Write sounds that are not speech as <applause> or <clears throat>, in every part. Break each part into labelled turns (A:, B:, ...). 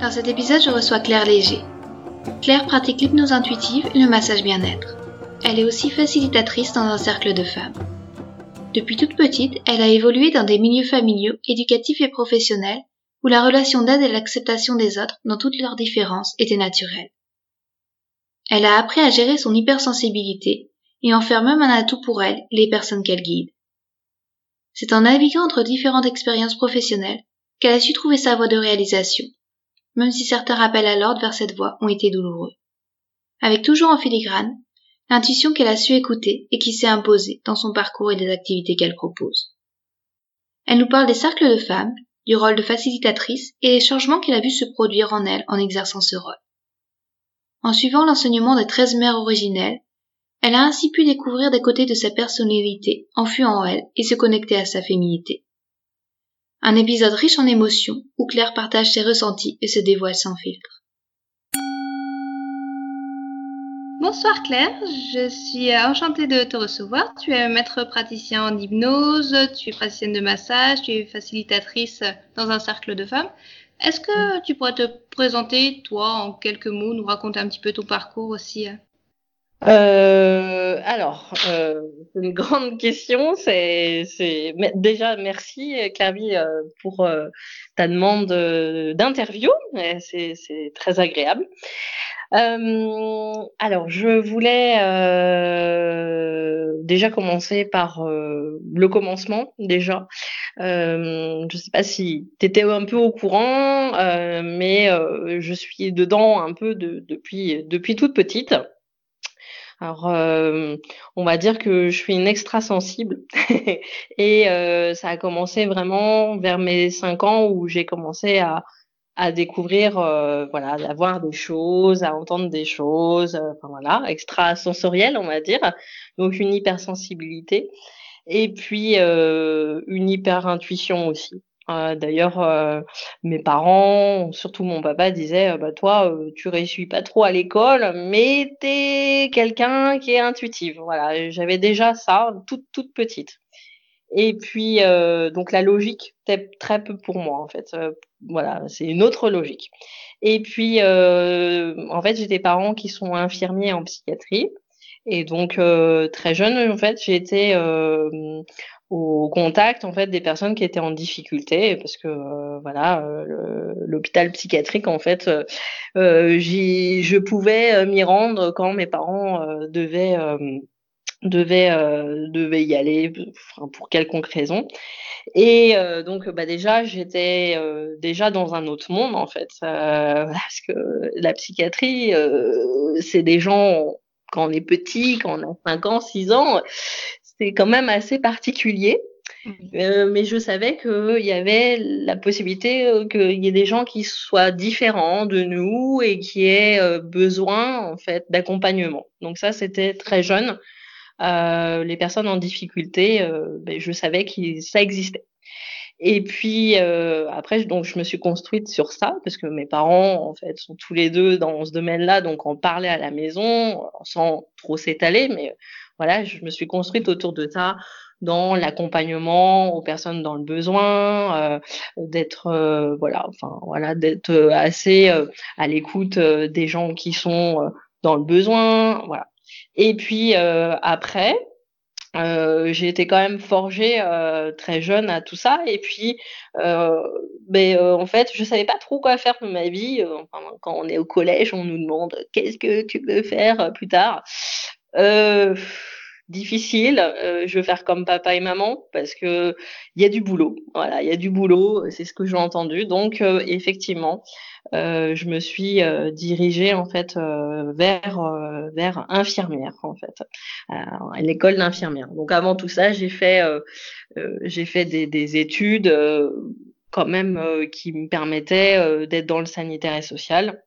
A: Dans cet épisode, je reçois Claire Léger. Claire pratique l'hypnose intuitive et le massage bien-être. Elle est aussi facilitatrice dans un cercle de femmes. Depuis toute petite, elle a évolué dans des milieux familiaux, éducatifs et professionnels où la relation d'aide et l'acceptation des autres dans toutes leurs différences était naturelle. Elle a appris à gérer son hypersensibilité et en faire même un atout pour elle les personnes qu'elle guide. C'est en naviguant entre différentes expériences professionnelles qu'elle a su trouver sa voie de réalisation même si certains rappels à l'ordre vers cette voie ont été douloureux. Avec toujours en filigrane, l'intuition qu'elle a su écouter et qui s'est imposée dans son parcours et des activités qu'elle propose. Elle nous parle des cercles de femmes, du rôle de facilitatrice et des changements qu'elle a vu se produire en elle en exerçant ce rôle. En suivant l'enseignement des treize mères originelles, elle a ainsi pu découvrir des côtés de sa personnalité enfouis en elle et se connecter à sa féminité. Un épisode riche en émotions où Claire partage ses ressentis et se dévoile sans filtre. Bonsoir Claire, je suis enchantée de te recevoir. Tu es maître praticien en hypnose, tu es praticienne de massage, tu es facilitatrice dans un cercle de femmes. Est-ce que tu pourrais te présenter, toi, en quelques mots, nous raconter un petit peu ton parcours aussi
B: euh, alors, euh, une grande question. C'est, déjà merci Clavi euh, pour euh, ta demande d'interview. C'est, très agréable. Euh, alors, je voulais déjà commencer par le commencement déjà. je ne sais pas si tu étais un peu au courant, mais je suis dedans un peu de, depuis depuis toute petite. Alors, euh, on va dire que je suis une extra sensible <laughs> et euh, ça a commencé vraiment vers mes cinq ans où j'ai commencé à, à découvrir, euh, voilà, à voir des choses, à entendre des choses, enfin voilà, extra sensoriel, on va dire. Donc une hypersensibilité et puis une hyper intuition aussi. Euh, d'ailleurs, euh, mes parents, surtout mon papa, disaient euh, bah, Toi, tu réussis pas trop à l'école, mais tu es quelqu'un qui est intuitif. Voilà, j'avais déjà ça toute, toute petite. Et puis, donc la logique, c'était très peu pour moi, en fait. voilà, c'est une autre logique. Et puis, en fait, j'ai des parents qui sont infirmiers en psychiatrie. Et donc, très jeune, en fait, j'ai été au contact en fait des personnes qui étaient en difficulté parce que euh, voilà euh, l'hôpital psychiatrique en fait euh, euh je pouvais m'y rendre quand mes parents devaient devaient devaient y aller pour quelconque raison. Et donc bah déjà j'étais déjà dans un autre monde en fait <laughs> parce que la psychiatrie c'est des gens quand on est petit, quand on a 5 ans, 6 ans, c'est quand même assez particulier. Euh, mais je savais qu'il y avait la possibilité euh, qu'il y ait des gens qui soient différents de nous et qui aient euh, besoin en fait d'accompagnement. Donc ça, c'était très jeune. Euh, les personnes en difficulté, euh, ben, je savais que ça existait. Et puis après, donc je me suis construite sur ça parce que mes parents en fait sont tous les deux dans ce domaine-là, donc on parlait à la maison sans trop s'étaler, mais voilà, je me suis construite autour de ça dans l'accompagnement aux personnes dans le besoin, euh, d'être euh, voilà, enfin voilà, d'être assez euh, à l'écoute des gens qui sont dans le besoin, voilà. Et puis après, j'ai été quand même forgée très jeune à tout ça. Et puis ben, en fait je savais pas trop quoi faire de ma vie. Quand on est au collège on nous demande qu'est-ce que tu veux faire plus tard? Euh, difficile. Euh, je veux faire comme papa et maman parce que il y a du boulot. Voilà, il y a du boulot. C'est ce que j'ai entendu. Donc euh, effectivement, euh, je me suis euh, dirigée en fait vers vers infirmière en fait, à l'école d'infirmière. Donc avant tout ça, j'ai fait j'ai fait des, des études quand même qui me permettait d'être dans le sanitaire et social.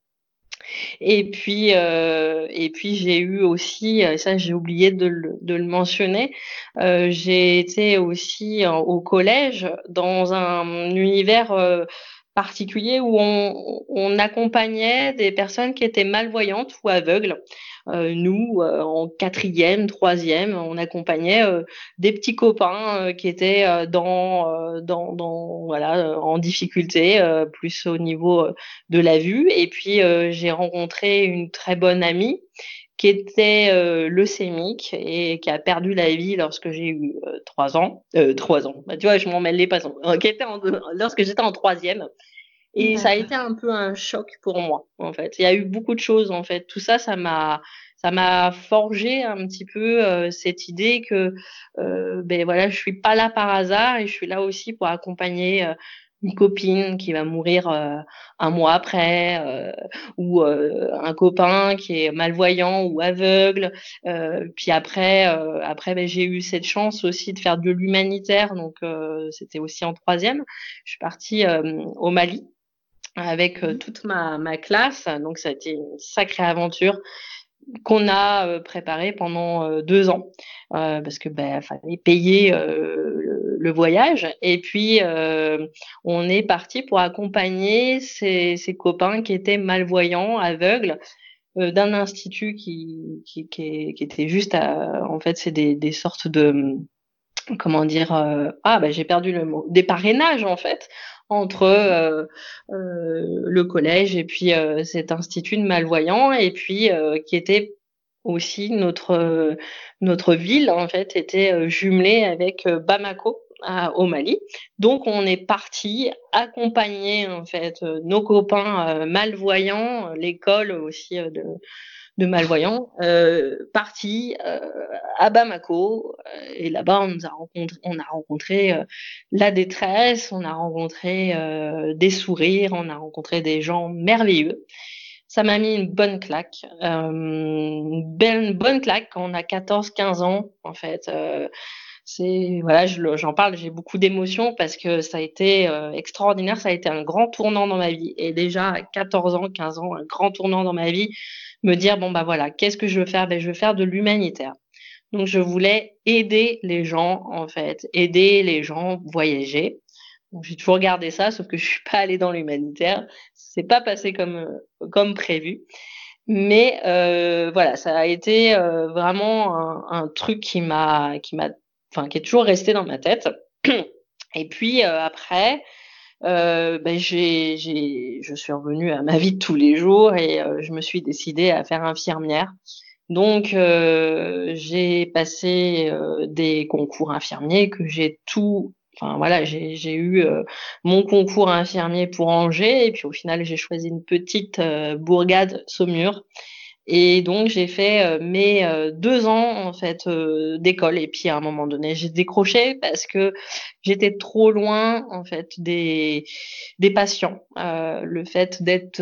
B: Et puis, euh, et puis j'ai eu aussi, ça j'ai oublié de le, mentionner, euh, j'ai été aussi au collège dans un univers euh, particulier où on, on, accompagnait des personnes qui étaient malvoyantes ou aveugles. Euh, nous, euh, en quatrième, troisième, on accompagnait euh, des petits copains qui étaient dans, dans, dans, voilà, en difficulté, plus au niveau de la vue. Et puis, j'ai rencontré une très bonne amie qui était euh, leucémique et qui a perdu la vie lorsque j'ai eu trois ans. trois ans. Bah, tu vois, je m'en mêle les passants. qui était lorsque j'étais en troisième. Et ça a été un peu un choc pour moi, en fait. Il y a eu beaucoup de choses, en fait. Tout ça, ça m'a, ça m'a forgé un petit peu euh, cette idée que, euh, ben voilà, je suis pas là par hasard et je suis là aussi pour accompagner euh, une copine qui va mourir euh, un mois après, ou un copain qui est malvoyant ou aveugle. puis après, après, ben, j'ai eu cette chance aussi de faire de l'humanitaire, donc c'était aussi en troisième. Je suis partie au Mali avec euh, mmh. toute ma, ma, classe. Donc ça a été une sacrée aventure qu'on a euh, préparée pendant euh, deux ans. Parce que ben fallait payer le, voyage. Et puis on est parti pour accompagner ces, copains qui étaient malvoyants, aveugles d'un institut qui, qui, était juste à, en fait c'est des, sortes de comment dire ah ben j'ai perdu le mot des parrainages en fait entre euh, euh, le collège et puis euh, cet institut de malvoyants et puis qui était aussi notre notre ville en fait était jumelée avec Bamako au Mali. Donc on est parti accompagner en fait nos copains malvoyants, l'école aussi de de malvoyants, euh, partis euh, à Bamako. Euh, et là-bas, on, nous a rencontré, on a rencontré euh, la détresse, on a rencontré des sourires, on a rencontré des gens merveilleux. Ça m'a mis une bonne claque, une belle, bonne claque quand on a 14-15 ans, en fait c'est voilà, j'en parle, j'ai beaucoup d'émotions parce que ça a été extraordinaire, ça a été un grand tournant dans ma vie. Et déjà à 14 ans, 15 ans, un grand tournant dans ma vie me dire bon bah voilà, qu'est-ce que je veux faire? Ben je veux faire de l'humanitaire. Donc je voulais aider les gens en fait, aider les gens voyager. Donc j'ai toujours gardé ça, sauf que je suis pas allée dans l'humanitaire. C'est pas passé comme comme prévu. Mais euh, voilà, ça a été euh, vraiment un, un, truc qui m'a qui m'a enfin qui est toujours resté dans ma tête. <clears throat> Et puis euh, après, euh, ben j'ai, je suis revenue à ma vie de tous les jours et euh, je me suis décidée à faire infirmière. Donc euh, j'ai passé euh, des concours infirmiers que j'ai tout, enfin voilà, j'ai, j'ai eu mon concours infirmier pour Angers et puis au final j'ai choisi une petite bourgade Saumur et donc j'ai fait euh, mes euh, deux ans en fait euh, d'école et puis à un moment donné j'ai décroché parce que j'étais trop loin en fait des des patients. le fait d'être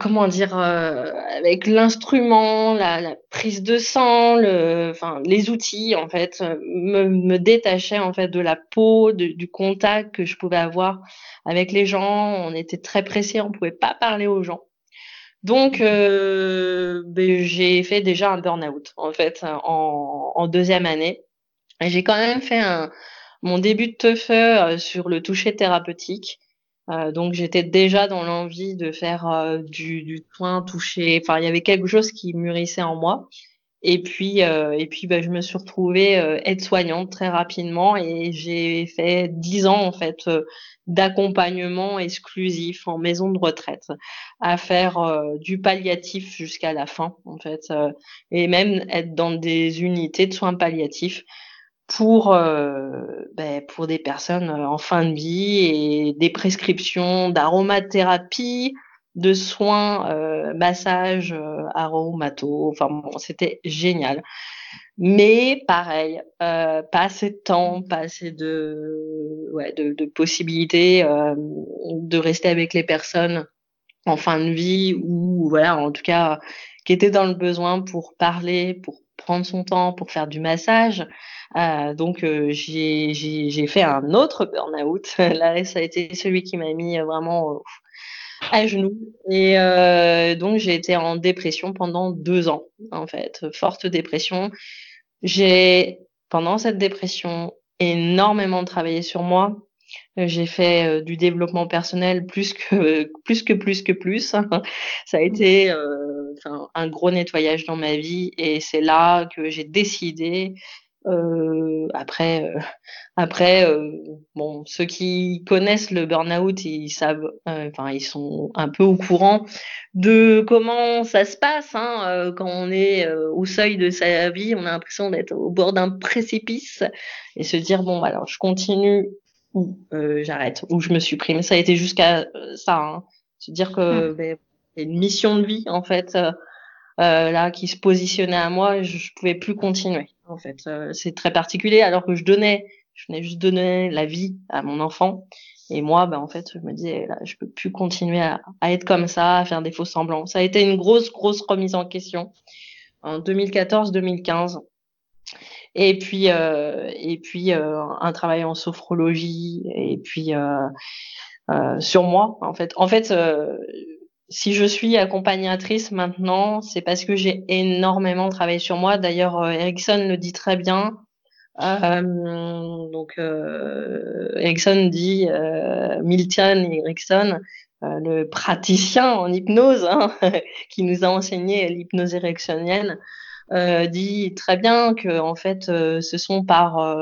B: comment dire avec l'instrument, la, la, prise de sang, le, enfin les outils en fait me, me détachaient en fait de la peau, du contact que je pouvais avoir avec les gens. On était très pressés, on pouvait pas parler aux gens. Donc, euh, ben, j'ai fait déjà un burn-out, en fait, en, deuxième année. J'ai quand même fait mon début de TOEFL euh, sur le toucher thérapeutique. Euh, donc, j'étais déjà dans l'envie de faire euh, du, du soin touché. Enfin, il y avait quelque chose qui mûrissait en moi. Et puis, euh, et puis, bah, je me suis retrouvée euh, aide-soignante très rapidement et j'ai fait dix ans en fait euh, d'accompagnement exclusif en maison de retraite, à faire du palliatif jusqu'à la fin en fait, et même être dans des unités de soins palliatifs pour ben, pour des personnes en fin de vie et des prescriptions d'aromathérapie de soins, euh, massage, euh. Enfin bon, c'était génial. Mais pareil, euh, pas assez de temps, pas assez de, ouais, de, possibilités euh, de rester avec les personnes en fin de vie ou voilà, en tout cas, qui étaient dans le besoin pour parler, pour prendre son temps, pour faire du massage. Euh, donc j'ai fait un autre burn-out. <laughs> Là, ça a été celui qui m'a mis vraiment à genoux. Et donc j'ai été en dépression pendant deux ans, en fait, forte dépression. J'ai pendant cette dépression énormément travaillé sur moi. J'ai fait du développement personnel plus que plus que plus que plus. <laughs> Ça a été un gros nettoyage dans ma vie et c'est là que j'ai décidé euh, après, euh, <laughs> après, euh, bon, ceux qui connaissent le burn-out, ils savent, enfin, ils sont un peu au courant de comment ça se passe hein, quand on est au seuil de sa vie. On a l'impression d'être au bord d'un précipice et se dire bon, alors je continue ou j'arrête ou je me supprime. Ça a été jusqu'à ça, hein. se dire que mmh. ben, une mission de vie en fait. Là qui se positionnait à moi, je, je pouvais plus continuer en fait. Euh, c'est très particulier alors que je donnais, je venais juste donner la vie à mon enfant. Et moi, ben, en fait, je me disais, là, je peux plus continuer à, être comme ça, à faire des faux semblants. Ça a été une grosse, grosse remise en question en 2014-2015. Et puis, euh, et puis euh, un travail en sophrologie, et puis sur moi, en fait. En fait, si je suis accompagnatrice maintenant, c'est parce que j'ai énormément travaillé sur moi. D'ailleurs, euh, Erickson le dit très bien. Euh, donc, euh, Erickson dit, euh, Milton Erickson, le praticien en hypnose, hein, <laughs> qui nous a enseigné l'hypnose ericksonienne, dit très bien que en fait, ce sont par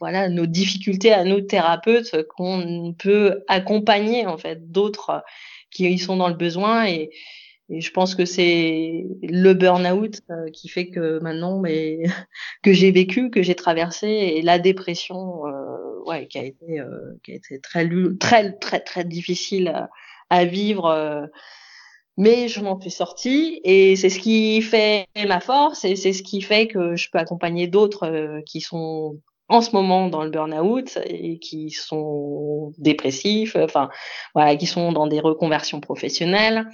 B: voilà nos difficultés à nous thérapeutes qu'on peut accompagner en fait d'autres qui sont dans le besoin et, et je pense que c'est le burn-out euh, qui fait que maintenant, mais <laughs> que j'ai vécu, que j'ai traversé, et la dépression, euh, ouais, qui a été, euh, qui a été très, très, très, très difficile à, à vivre. Euh, mais je m'en suis sortie et c'est ce qui fait ma force et c'est ce qui fait que je peux accompagner d'autres qui sont en ce moment dans le burn-out et qui sont dépressifs, enfin voilà, qui sont dans des reconversions professionnelles.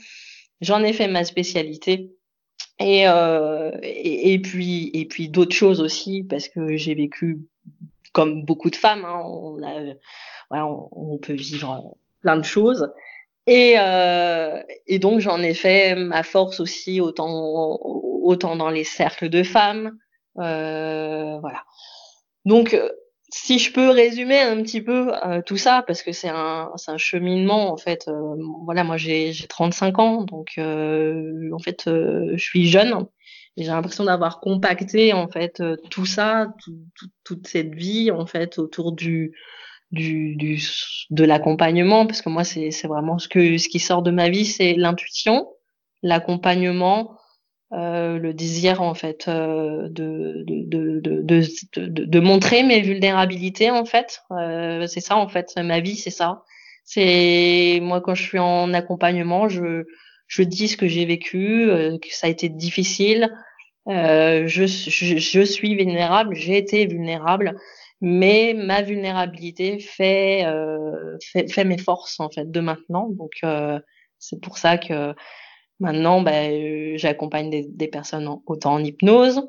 B: J'en ai fait ma spécialité. Et, euh, et, puis et puis d'autres choses aussi parce que j'ai vécu comme beaucoup de femmes hein, on, a, voilà, on, on, peut vivre plein de choses et, euh, et donc j'en ai fait ma force aussi autant autant dans les cercles de femmes euh, voilà donc, euh, si je peux résumer un petit peu euh, tout ça, parce que c'est un, un cheminement en fait. Euh, voilà, moi j'ai 35 ans, donc en fait je suis jeune et j'ai l'impression d'avoir compacté en fait tout ça, toute cette vie en fait autour du du, du de l'accompagnement, parce que moi c'est vraiment ce que ce qui sort de ma vie, c'est l'intuition, l'accompagnement, euh, le désir en fait euh, de, de, de, de, montrer mes vulnérabilités en fait. Euh, c'est ça en fait, ma vie c'est ça. C'est moi quand je suis en accompagnement, je, je dis ce que j'ai vécu, que ça a été difficile. Je, je, je, suis vulnérable, j'ai été vulnérable, mais ma vulnérabilité fait, fait, fait mes forces en fait de maintenant. Donc c'est pour ça que Maintenant, ben, euh, j'accompagne des, des, personnes autant en hypnose,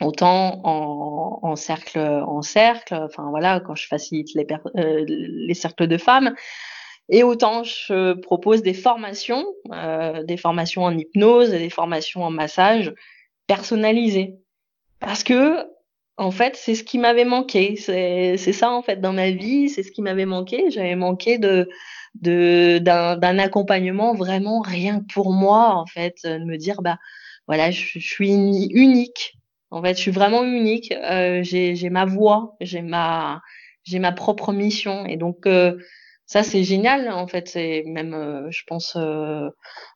B: autant en, en, cercle, en cercle. Enfin voilà, quand je facilite les, euh, les cercles de femmes. Et autant je propose des formations, euh, des formations en hypnose, des formations en massage personnalisées. Parce que en fait, c'est ce qui m'avait manqué. C'est ça en fait dans ma vie, c'est ce qui m'avait manqué. J'avais manqué de d'un accompagnement vraiment rien que pour moi en fait de me dire bah voilà je, suis unique en fait je suis vraiment unique euh, j'ai ma voix j'ai ma j'ai ma propre mission et donc euh, ça c'est génial en fait. C'est même euh, je pense euh,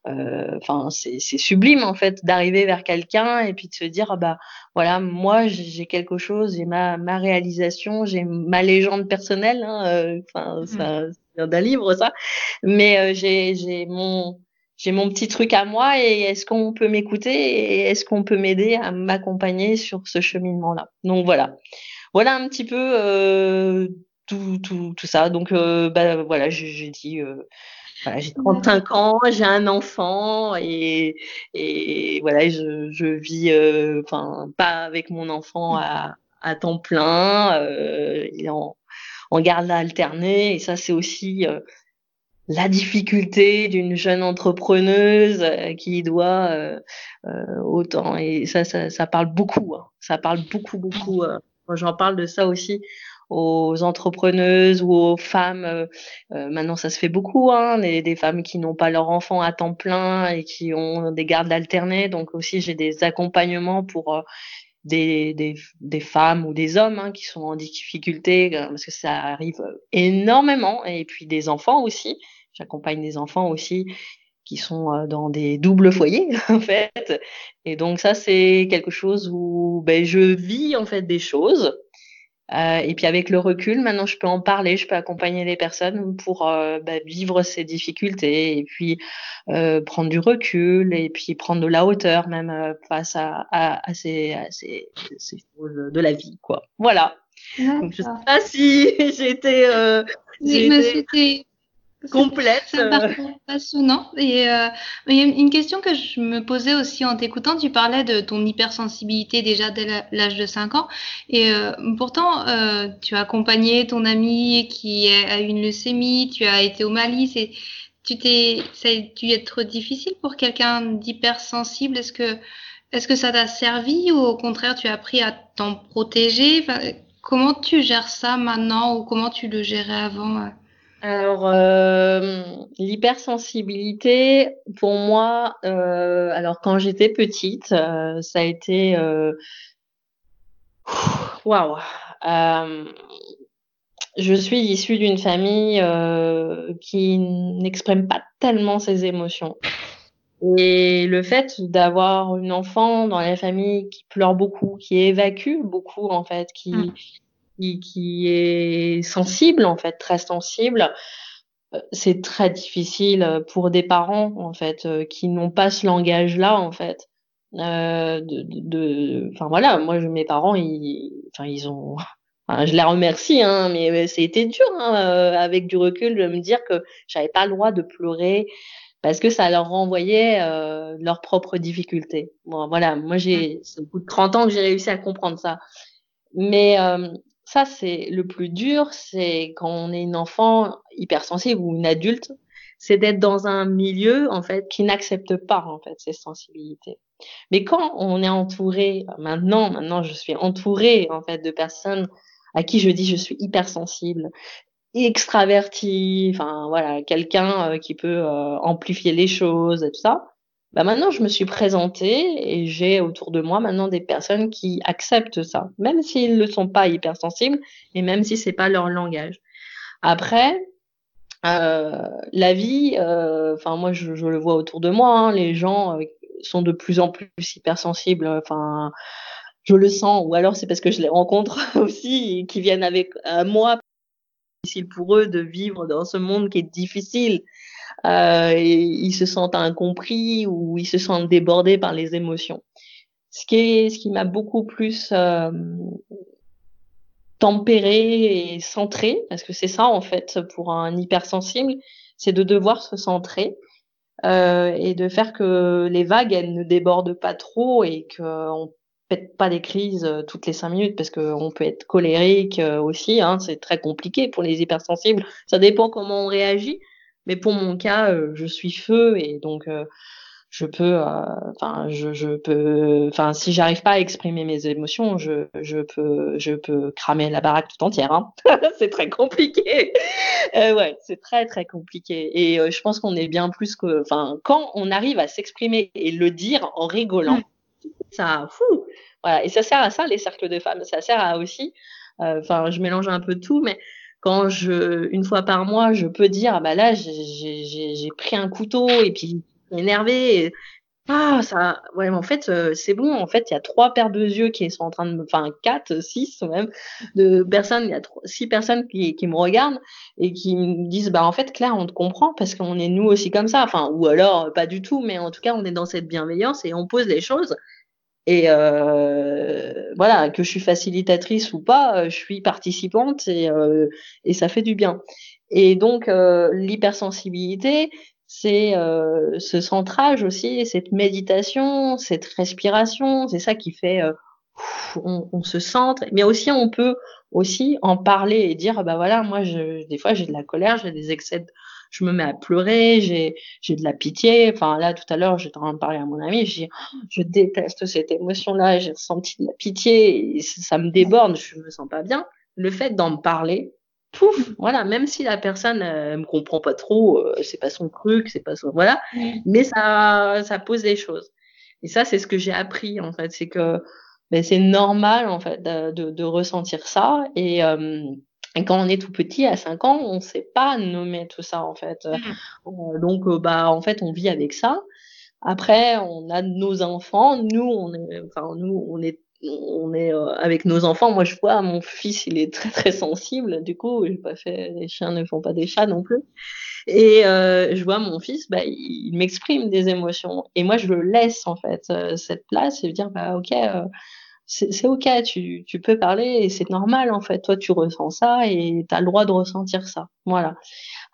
B: euh, enfin c'est sublime en fait d'arriver vers quelqu'un et puis de se dire bah voilà moi j'ai quelque chose j'ai ma ma réalisation j'ai ma légende personnelle hein, enfin mmh. ça vient d'un livre ça. Mais j'ai j'ai mon j'ai mon petit truc à moi et est-ce qu'on peut m'écouter et est-ce qu'on peut m'aider à m'accompagner sur ce cheminement là donc voilà. Voilà un petit peu tout, tout, tout ça. Donc, euh, bah, voilà, j'ai dit, euh, j'ai 35 ans, j'ai un enfant et, et voilà, je, je vis, euh, enfin, pas avec mon enfant à, à temps plein, euh, il est en, en garde alternée et ça, c'est aussi euh, la difficulté d'une jeune entrepreneuse qui doit autant et ça, ça, ça parle beaucoup, hein. ça parle beaucoup, beaucoup. J'en parle de ça aussi aux entrepreneuses ou aux femmes. Euh, euh, maintenant, ça se fait beaucoup, hein, des, des femmes qui n'ont pas leur enfant à temps plein et qui ont des gardes alternés. Donc aussi, j'ai des accompagnements pour euh, des, des, des, femmes ou des hommes hein, qui sont en difficulté, parce que ça arrive énormément. Et puis des enfants aussi. J'accompagne des enfants aussi qui sont dans des doubles foyers <laughs> en fait. Et donc ça c'est quelque chose où ben, je vis en fait des choses euh, et puis avec le recul, maintenant je peux en parler, je peux accompagner les personnes pour euh, bah, vivre ces difficultés et puis euh, prendre du recul et puis prendre de la hauteur même face à, à, à, ces, à ces, ces, choses de la vie, quoi. Voilà. Donc, je sais pas si <laughs> j'ai été,
C: j'ai été
B: complète.
C: C'est un parcours passionnant. Et euh, il y a une question que je me posais aussi en t'écoutant. Tu parlais de ton hypersensibilité déjà dès l'âge de 5 ans. Et euh, pourtant, euh, tu as accompagné ton ami qui a eu une leucémie, tu as été au Mali. C'est, tu t'es, ça a dû être difficile pour quelqu'un d'hypersensible. Est-ce que, est-ce que ça t'a servi ou au contraire tu as appris à t'en protéger? Enfin, Comment tu gères ça maintenant ou comment tu le gérais avant
B: alors, euh, l'hypersensibilité, pour moi, euh, alors quand j'étais petite, euh, ça a été waouh. Wow. je suis issue d'une famille qui n'exprime pas tellement ses émotions. Et le fait d'avoir une enfant dans la famille qui pleure beaucoup, qui évacue beaucoup en fait, qui mmh qui, qui est sensible, en fait, très sensible, euh, c'est très difficile pour des parents, en fait, euh, qui n'ont pas ce langage-là, en fait. Euh, de, de, enfin voilà, moi, mes parents, ils, enfin, ils ont, <laughs> enfin, je les remercie, hein, mais c'était dur, hein, euh, avec du recul, de me dire que j'avais pas le droit de pleurer parce que ça leur renvoyait euh, leurs propres difficultés. Bon, voilà, moi, j'ai, c'est au bout de 30 ans que j'ai réussi à comprendre ça. Mais euh, ça, c'est le plus dur, c'est quand on est une enfant hypersensible ou une adulte, c'est d'être dans un milieu en fait qui n'accepte pas en fait ces sensibilités. Mais quand on est entouré, maintenant, maintenant je suis entourée en fait de personnes à qui je dis je suis hypersensible, extraverti, enfin voilà, quelqu'un euh, qui peut euh, amplifier les choses et tout ça. Bah maintenant, je me suis présentée et j'ai autour de moi maintenant des personnes qui acceptent ça, même s'ils ne sont pas hypersensibles et même si c'est pas leur langage. Après, euh, la vie, euh, enfin moi je, le vois autour de moi, hein, les gens euh, sont de plus en plus hypersensibles. Enfin, je le sens, ou alors c'est parce que je les rencontre <laughs> aussi, qui viennent avec moi. Difficile pour eux de vivre dans ce monde qui est difficile euh, ils se sentent incompris ou ils se sentent débordés par les émotions. Ce qui qui m'a beaucoup plus euh, tempéré et centré, parce que c'est ça en fait pour un hypersensible, c'est de devoir se centrer euh, et de faire que les vagues elles ne débordent pas trop et qu'on pète pas des crises euh, toutes les cinq minutes parce qu'on peut être colérique aussi. Hein, c'est très compliqué pour les hypersensibles. Ça dépend comment on réagit. Mais pour mon cas, euh, je suis feu et donc euh, je peux, euh, enfin, je, je, peux, enfin, si j'arrive pas à exprimer mes émotions, je, je peux, je peux cramer la baraque tout entière. Hein. <laughs> c'est très compliqué. Ouais, c'est très très compliqué. Et je pense qu'on est bien plus que, enfin, quand on arrive à s'exprimer et le dire en rigolant, mmh. ça, fou. Voilà. Et ça sert à ça les cercles de femmes. Ça sert à aussi, enfin, je mélange un peu tout, mais quand je, une fois par mois, je peux dire, ah bah là, j'ai pris un couteau et puis énervé. Ah, ça, ouais, mais en fait, euh, c'est bon. En fait, il y a trois paires de yeux qui sont en train de me, enfin, quatre, six, même, de personnes, il y a six personnes qui, qui me regardent et qui me disent, bah, en fait, Claire, on te comprend parce qu'on est nous aussi comme ça. Enfin, ou alors, pas du tout, mais en tout cas, on est dans cette bienveillance et on pose les choses. Et euh, voilà, que je suis facilitatrice ou pas, euh, je suis participante et, euh, et ça fait du bien. Et donc l'hypersensibilité, c'est ce centrage aussi, cette méditation, cette respiration, c'est ça qui fait on, on, se centre, mais aussi on peut aussi en parler et dire bah voilà moi je, des fois j'ai de la colère, j'ai des excès, je me mets à pleurer, j'ai j'ai de la pitié. Enfin là tout à l'heure j'étais en train de parler à mon ami, je dis oh, je déteste cette émotion là, j'ai ressenti de la pitié, et ça me déborde, je me sens pas bien. Le fait d'en parler, pouf, voilà, même si la personne euh, me comprend pas trop, euh, c'est pas son truc, c'est pas son voilà, mais ça ça pose des choses. Et ça c'est ce que j'ai appris en fait, c'est que ben, c'est normal en fait de, de, de ressentir ça et, euh, et, quand on est tout petit à 5 ans on sait pas nommer tout ça en fait. Mmh. euh, donc euh, bah en fait on vit avec ça. Après on a nos enfants. Nous on est enfin nous on est on est avec nos enfants. Moi je vois mon fils il est très très sensible. Du coup j'ai pas fait les chiens ne font pas des chats non plus. Et euh, je vois mon fils, bah, il, m'exprime des émotions. Et moi, je le laisse, en fait, euh, cette place et dire, bah, OK, euh, c'est OK, tu, tu peux parler et c'est normal, en fait. Toi, tu ressens ça et tu as le droit de ressentir ça. Voilà.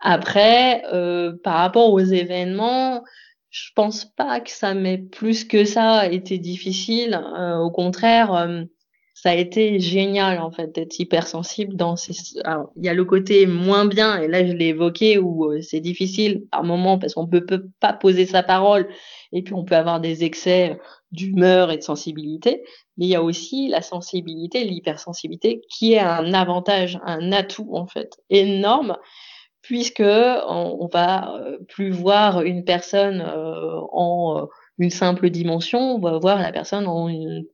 B: Après, euh, par rapport aux événements, je pense pas que ça m'ait plus que ça été difficile. au contraire, ça a été génial en fait d'être hypersensible dans ces il y a le côté moins bien et là je l'ai évoqué où euh, c'est difficile par moment parce qu'on peut, peut pas poser sa parole et puis on peut avoir des excès d'humeur et de sensibilité mais il y a aussi la sensibilité l'hypersensibilité qui est un avantage un atout en fait énorme puisque on, on va euh, plus voir une personne euh, en une simple dimension, on va voir la personne en une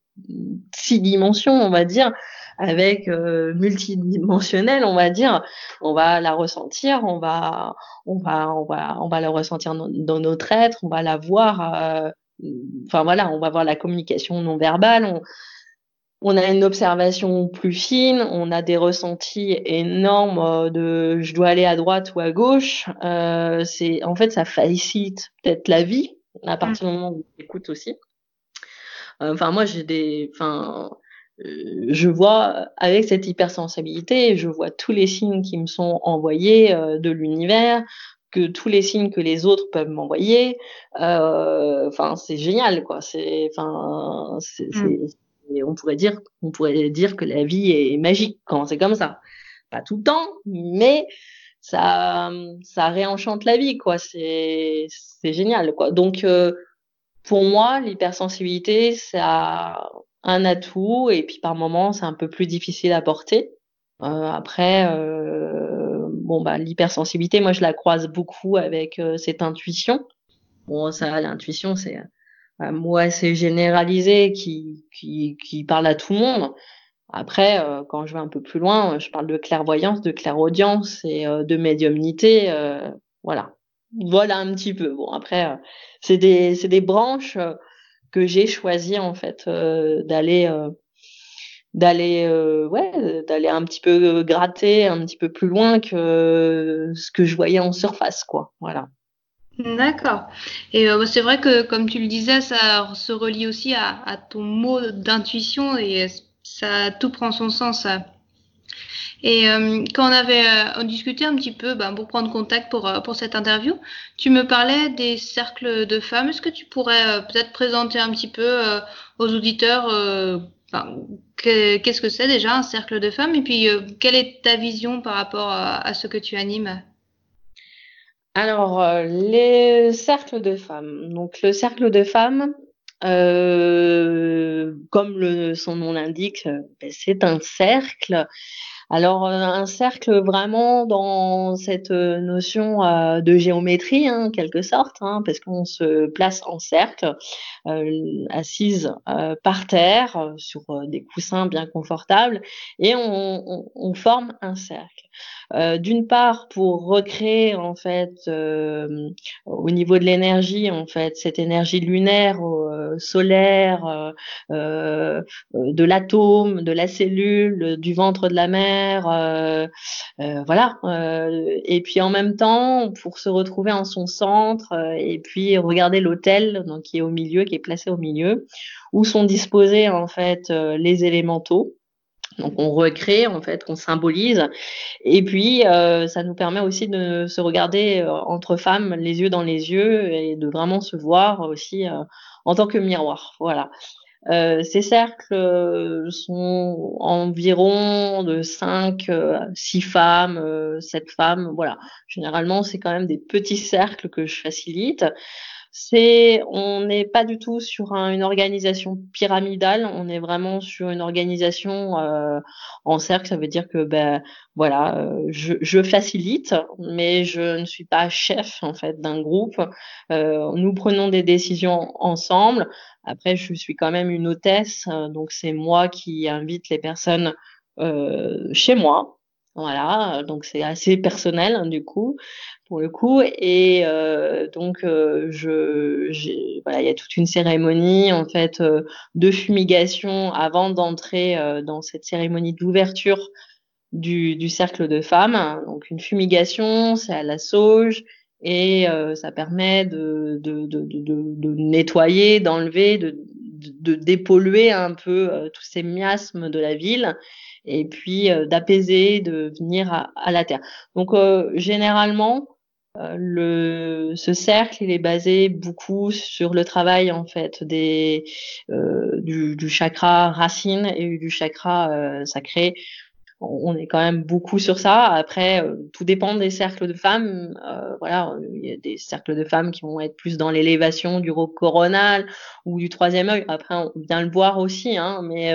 B: six dimensions, on va dire, avec euh, multidimensionnel, on va dire, on va la ressentir, on va, on va, on va, on va la ressentir dans, notre être, on va la voir. Euh, enfin voilà, on va voir la communication non verbale. On, on a une observation plus fine, on a des ressentis énormes euh, de je dois aller à droite ou à gauche. Euh, c'est en fait ça facilite peut-être la vie à partir du moment où on écoute aussi. Euh, enfin, moi, j'ai des, enfin, euh, je vois avec cette hypersensibilité, je vois tous les signes qui me sont envoyés euh, de l'univers, que tous les signes que les autres peuvent m'envoyer. Enfin, c'est génial, quoi. C'est, enfin, mmh. on pourrait dire, on pourrait dire que la vie est magique quand c'est comme ça. Pas tout le temps, mais ça, ça réenchante la vie, quoi. C'est, c'est génial, quoi. Donc pour moi, l'hypersensibilité, c'est un atout et puis par moments, c'est un peu plus difficile à porter. Euh, après, euh, bon bah l'hypersensibilité, moi je la croise beaucoup avec euh, cette intuition. Bon, ça, l'intuition, c'est un mot assez généralisé qui, qui, qui parle à tout le monde. Après, quand je vais un peu plus loin, je parle de clairvoyance, de clairaudience et de médiumnité. voilà. Voilà un petit peu. Bon, après, euh, c'est des, c'est des branches euh, que j'ai choisi en fait euh, d'aller d'aller ouais d'aller un petit peu gratter un petit peu plus loin que ce que je voyais en surface quoi voilà
C: D'accord. Et c'est vrai que, comme tu le disais, ça se relie aussi à, à ton mot d'intuition et ça tout prend son sens. Et euh, quand on avait euh, discuté un petit peu ben, pour prendre contact pour, euh, pour cette interview, tu me parlais des cercles de femmes. Est-ce que tu pourrais peut-être présenter un petit peu aux auditeurs qu'est-ce que c'est déjà un cercle de femmes et puis quelle est ta vision par rapport à, ce que tu animes?
B: Alors, les cercles de femmes. Donc, le cercle de femmes, comme son nom l'indique, ben, c'est un cercle alors euh, un cercle vraiment dans cette euh, notion euh, de géométrie, hein, quelque sorte, hein, parce qu'on se place en cercle, assise par terre sur des coussins bien confortables, et on forme un cercle. D'une part pour recréer en fait au niveau de l'énergie en fait cette énergie lunaire solaire de l'atome de la cellule du ventre de la mer voilà et puis en même temps pour se retrouver en son centre et puis regarder l'hôtel donc qui est au milieu qui est placé au milieu où sont disposés en fait les élémentaux Donc on recrée en fait, on symbolise, et puis euh, ça nous permet aussi de se regarder euh, entre femmes, les yeux dans les yeux, et de vraiment se voir aussi euh, en tant que miroir. Voilà. Ces cercles sont environ de 5, 6 femmes, 7 femmes. Voilà. Généralement, c'est quand même des petits cercles que je facilite c'est on n'est pas du tout sur une organisation pyramidale, on est vraiment sur une organisation euh, en cercle. Ça veut dire que ben voilà, euh, je, facilite, mais je ne suis pas chef en fait d'un groupe. Euh, nous prenons des décisions ensemble. Après, je suis quand même une hôtesse, donc c'est moi qui invite les personnes chez moi voilà, donc c'est assez personnel hein, du coup, pour le coup. Et euh, donc euh, je, voilà, il y a toute une cérémonie en fait euh, de fumigation avant d'entrer dans cette cérémonie d'ouverture du, du, cercle de femmes. Donc une fumigation, c'est à la sauge et ça permet de, de, de, de nettoyer, d'enlever, de, de, dépolluer un peu tous ces miasmes de la ville et puis euh, d'apaiser, de venir à, la terre. Donc euh, généralement, euh, le, ce cercle, il est basé beaucoup sur le travail en fait des du, du, chakra racine et du chakra sacré. On est quand même beaucoup sur ça. Après, tout dépend des cercles de femmes. voilà, il y a des cercles de femmes qui vont être plus dans l'élévation du roc coronal ou du troisième œil. Après, on vient le voir aussi, hein, mais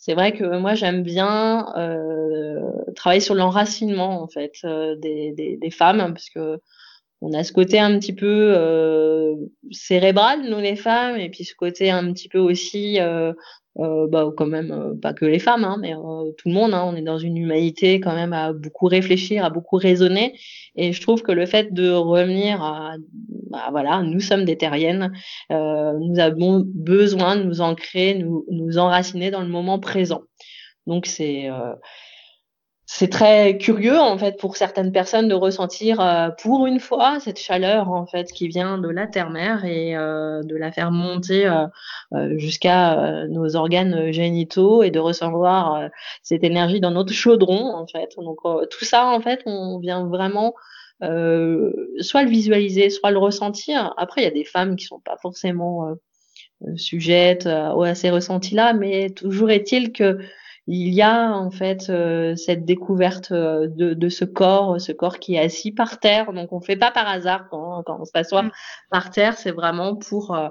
B: c'est vrai que moi j'aime bien euh, travailler sur l'enracinement en fait euh, des, des, des, femmes parce que on a ce côté un petit peu euh, cérébral nous les femmes et puis ce côté un petit peu aussi euh, euh, bah, quand même euh, pas que les femmes hein, mais euh, tout le monde hein, on est dans une humanité quand même à beaucoup réfléchir à beaucoup raisonner. Et je trouve que le fait de revenir à bah, voilà nous sommes des terriennes nous avons besoin de nous ancrer nous nous enraciner dans le moment présent. Donc c'est c'est très curieux en fait pour certaines personnes de ressentir euh, pour une fois cette chaleur en fait qui vient de la terre-mère et euh, de la faire monter euh, jusqu'à nos organes génitaux et de recevoir cette énergie dans notre chaudron en fait. Donc tout ça en fait on vient vraiment soit le visualiser, soit le ressentir. Après il y a des femmes qui sont pas forcément sujettes à ces ressentis là, mais toujours est-il que il y a en fait euh, cette découverte euh, de, de, ce corps, ce corps qui est assis par terre. Donc on fait pas par hasard quand, quand on s'assoit mm. par terre, c'est vraiment pour euh,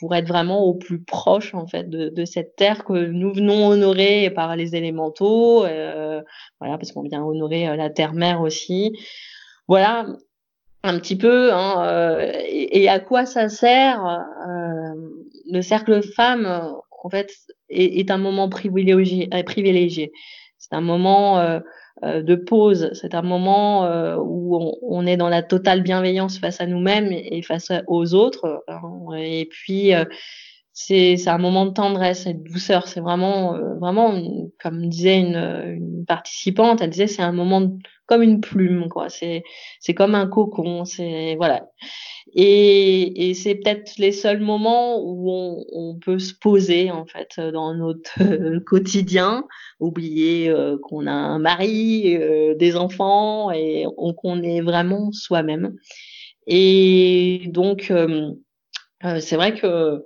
B: pour être vraiment au plus proche en fait de, de, cette terre que nous venons honorer par les élémentaux, voilà parce qu'on vient honorer la terre-mère aussi. Voilà un petit peu. Hein, et, et, à quoi ça sert le cercle femme en fait est, un moment privilégié. Euh, privilégié. C'est un moment euh, euh, de pause. C'est un moment où on, est dans la totale bienveillance face à nous-mêmes et, face aux autres. Et puis c'est un moment de tendresse et de douceur. C'est vraiment vraiment comme disait une, une, participante, elle disait c'est un moment comme une plume quoi. C'est c'est comme un cocon. C'est voilà. Et, et c'est peut-être les seuls moments où on, peut se poser en fait dans notre <laughs> quotidien, oublier euh, qu'on a un mari, euh, des enfants et qu'on est vraiment soi-même. Et donc euh, c'est vrai que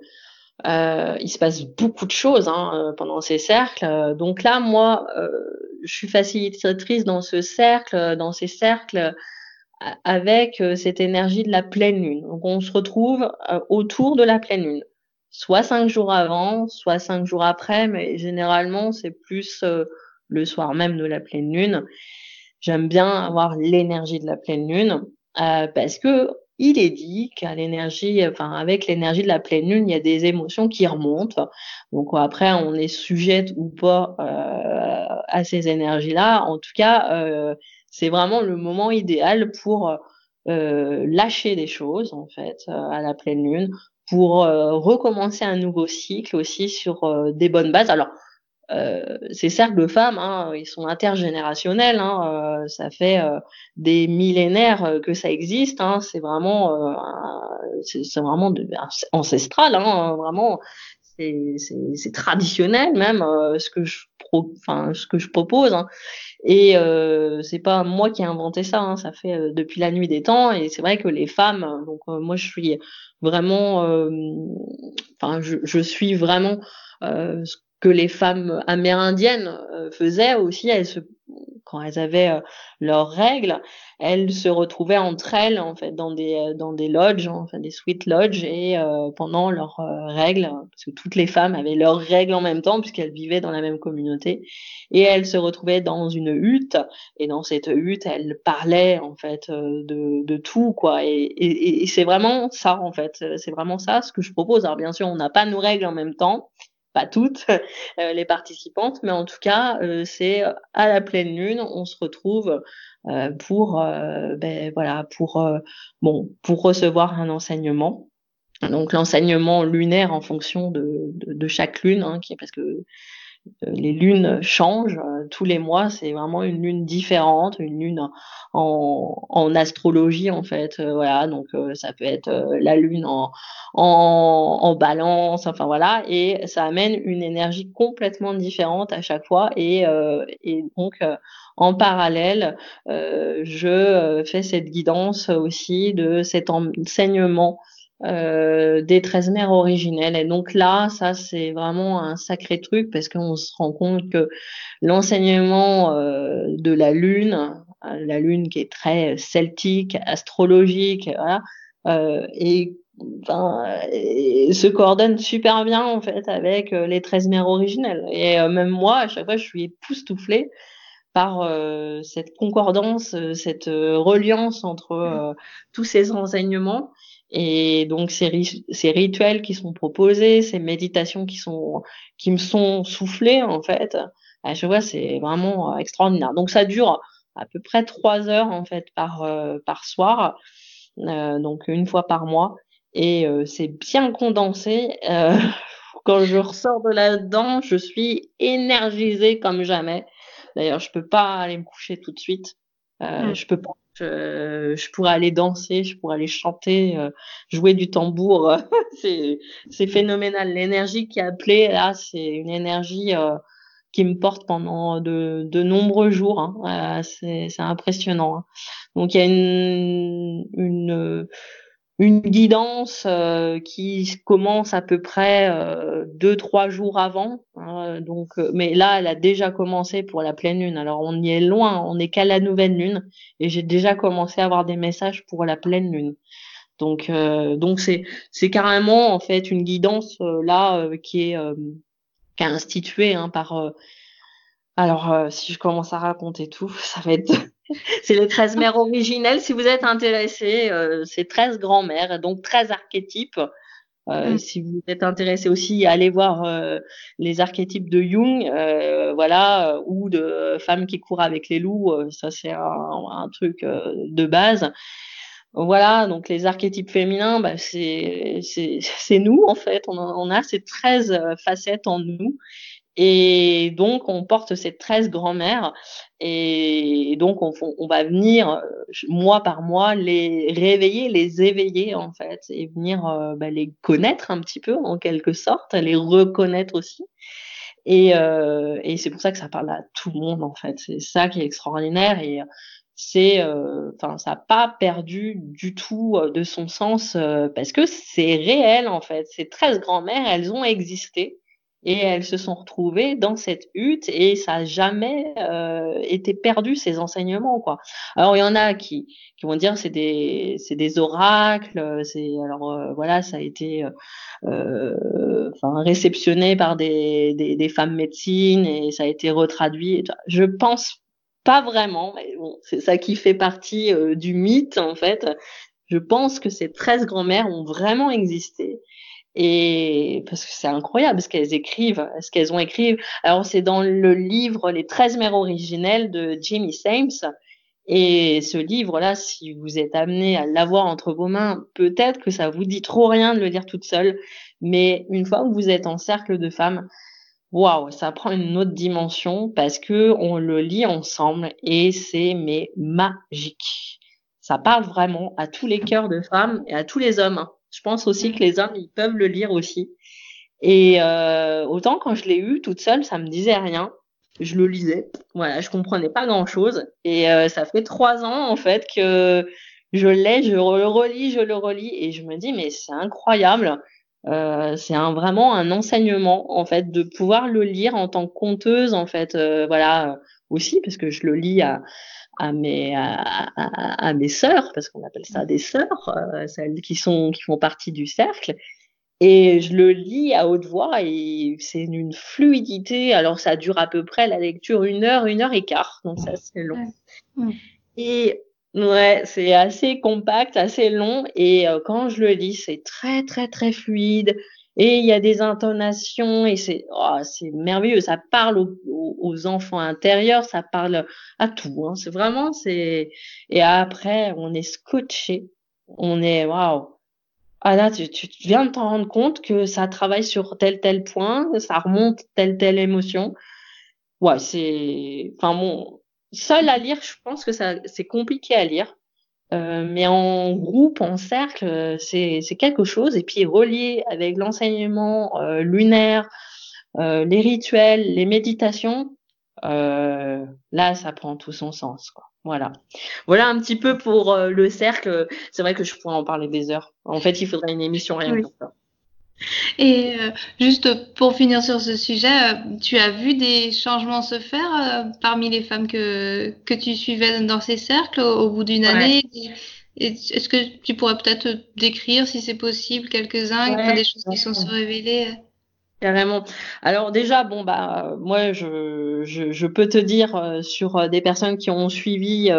B: il se passe beaucoup de choses hein, pendant ces cercles. Donc là, moi, je suis facilitatrice dans ce cercle, dans ces cercles avec euh, cette énergie de la pleine lune. Donc on se retrouve euh, autour de la pleine lune, soit cinq jours avant, soit cinq jours après, mais généralement c'est plus euh, le soir même de la pleine lune. J'aime bien avoir l'énergie de la pleine lune parce que il est dit qu'à l'énergie, enfin avec l'énergie de la pleine lune, il y a des émotions qui remontent. Donc après, on est sujette ou pas à ces énergies-là. En tout cas, c'est vraiment le moment idéal pour euh, lâcher des choses en fait euh, à la pleine lune, pour euh, recommencer un nouveau cycle aussi sur des bonnes bases. Alors ces cercles de femmes, hein, ils sont intergénérationnels. Hein, ça fait des millénaires que ça existe. Hein, c'est vraiment, c'est vraiment de, ancestral. Hein, vraiment, c'est traditionnel même ce que je enfin ce que je propose. Hein. Et euh, c'est pas moi qui ai inventé ça, hein, ça fait euh, depuis la nuit des temps. Et c'est vrai que les femmes, donc euh, moi je suis vraiment, euh, enfin je, je, suis vraiment ce que les femmes amérindiennes faisaient aussi. Elles se quand elles avaient euh, leurs règles, elles se retrouvaient entre elles en fait dans des euh, dans des lodges, enfin des sweet lodges et euh, pendant leurs règles, parce que toutes les femmes avaient leurs règles en même temps puisqu'elles vivaient dans la même communauté et elles se retrouvaient dans une hutte et dans cette hutte elles parlaient en fait de, de tout quoi et, et, et c'est vraiment ça en fait c'est vraiment ça ce que je propose alors bien sûr on n'a pas nos règles en même temps pas toutes <laughs> euh, les participantes, mais en tout cas, euh, c'est à la pleine lune, on se retrouve euh, pour, ben, voilà, pour, bon, pour recevoir un enseignement. Donc l'enseignement lunaire en fonction de, de, chaque lune, hein, qui parce que euh, les lunes changent euh, tous les mois. C'est vraiment une lune différente, une lune en, astrologie en fait. Euh, voilà, donc ça peut être la lune en, balance, enfin voilà, et ça amène une énergie complètement différente à chaque fois. Et donc en parallèle, je fais cette guidance aussi de cet enseignement euh, des 13 mères originelles. Et donc là, ça c'est vraiment un sacré truc parce qu'on se rend compte que l'enseignement euh, de la lune, euh, la lune qui est très celtique, astrologique, voilà, et, se coordonne super bien en fait avec les 13 mères originelles. Et même moi, à chaque fois, je suis époustouflée par cette concordance, cette reliance entre tous ces enseignements et donc ces, ces rituels qui sont proposés, ces méditations qui sont qui me sont soufflées en fait, je vois c'est vraiment euh, extraordinaire. Donc ça dure à peu près trois heures en fait par euh, par soir, euh, donc une fois par mois, et euh, c'est bien condensé. <laughs> quand je ressors de là-dedans, je suis énergisée comme jamais. D'ailleurs, je peux pas aller me coucher tout de suite. Euh, mmh. Je peux pas je, je, pourrais aller danser, je pourrais aller chanter, euh, jouer du tambour. <laughs> c'est, c'est phénoménal. L'énergie qui est appelée là, c'est une énergie euh, qui me porte pendant de, de nombreux jours. Hein. c'est, c'est impressionnant. Hein. Donc il y a une, une une guidance euh, qui commence à peu près euh, deux trois jours avant hein, donc euh, mais là elle a déjà commencé pour la pleine lune. Alors on y est loin on n'est qu'à la nouvelle lune et j'ai déjà commencé à avoir des messages pour la pleine lune. Donc donc c'est c'est carrément en fait une guidance là qui est qui est instituée hein, par alors si je commence à raconter tout <laughs> ça va être <laughs> c'est les 13 mères originelles. Si vous êtes intéressé, euh, c'est 13 grands-mères, donc 13 archétypes. Euh, mm. Si vous êtes intéressé aussi, allez voir euh, les archétypes de Jung, euh, voilà, ou de femmes qui courent avec les loups. ça, c'est un, un, truc de base. Voilà, donc les archétypes féminins, bah, c'est c'est <laughs> nous en fait. On, on a ces 13 facettes en nous. Et donc, on porte ces 13 grand-mères et donc on, va venir euh, mois par mois les réveiller, les éveiller en fait et venir euh, bah, les connaître un petit peu en quelque sorte, les reconnaître aussi. Et, euh, et c'est pour ça que ça parle à tout le monde en fait. C'est ça qui est extraordinaire et c'est, euh, enfin, ça n'a pas perdu du tout de son sens parce que c'est réel en fait. Ces 13 grand-mères, elles ont existé et elles se sont retrouvées dans cette hutte et ça n'a jamais euh, été perdu ces enseignements quoi. Alors il y en a qui qui vont dire c'est des c'est des oracles, c'est alors euh, voilà ça a été euh, enfin réceptionné par des, des, des femmes médecines et ça a été retraduit. Je pense pas vraiment, mais bon c'est ça qui fait partie euh, du mythe en fait. Je pense que ces 13 grand-mères ont vraiment existé et parce que c'est incroyable ce qu'elles écrivent, ce qu'elles ont écrit. Alors c'est dans le livre Les 13 mères originelles de Jimmy Sames. Et ce livre-là, si vous êtes amené à l'avoir entre vos mains, peut-être que ça vous dit trop rien de le lire toute seule. Mais une fois que vous êtes en cercle de femmes, waouh, ça prend une autre dimension parce que on le lit ensemble et c'est mais magique. Ça parle vraiment à tous les cœurs de femmes et à tous les hommes. Je pense aussi que les hommes, ils peuvent le lire aussi. Et autant quand je l'ai eu toute seule, ça me disait rien. Je le lisais, voilà, je comprenais pas grand chose. Et ça fait trois ans en fait que je l'ai, je le relis, je le relis, et je me dis mais c'est incroyable. Euh, c'est un, vraiment un enseignement en fait de pouvoir le lire en tant que conteuse en fait euh, voilà aussi parce que je le lis à à mes à, à, mes sœurs parce qu'on appelle ça des sœurs euh, celles qui sont qui font partie du cercle. Et je le lis à haute voix et c'est une fluidité. Alors ça dure à peu près la lecture une heure une heure et quart. Donc ça c'est long. Et Ouais, c'est assez compact, assez long. Et euh, quand je le lis, c'est très très très fluide et il y a des intonations et c'est oh, c'est merveilleux. Ça parle aux, enfants intérieurs, ça parle à tout. Hein. C'est vraiment c'est et après on est scotché, on est waouh. Là, tu, tu viens de t'en rendre compte que ça travaille sur tel tel point, ça remonte telle telle émotion. Ouais, c'est enfin bon seul à lire, je pense que ça c'est compliqué à lire. Euh, mais en groupe, en cercle, c'est quelque chose. Et puis relié avec l'enseignement euh, lunaire, euh, les rituels, les méditations, euh, là, ça prend tout son sens. Quoi. Voilà. Voilà un petit peu pour euh, le cercle. C'est vrai que je pourrais en parler des heures. En fait, il faudrait une émission rien pour ça.
C: Et euh, juste pour finir sur ce sujet, euh, tu as vu des changements se faire euh, parmi les femmes que, que tu suivais dans ces cercles au, bout d'une année? Est-ce que tu pourrais peut-être décrire, si c'est possible, quelques-uns, ouais, des choses qui sont se révélées
B: Carrément. Alors déjà, bon bah moi je, je, je peux te dire sur des personnes qui ont suivi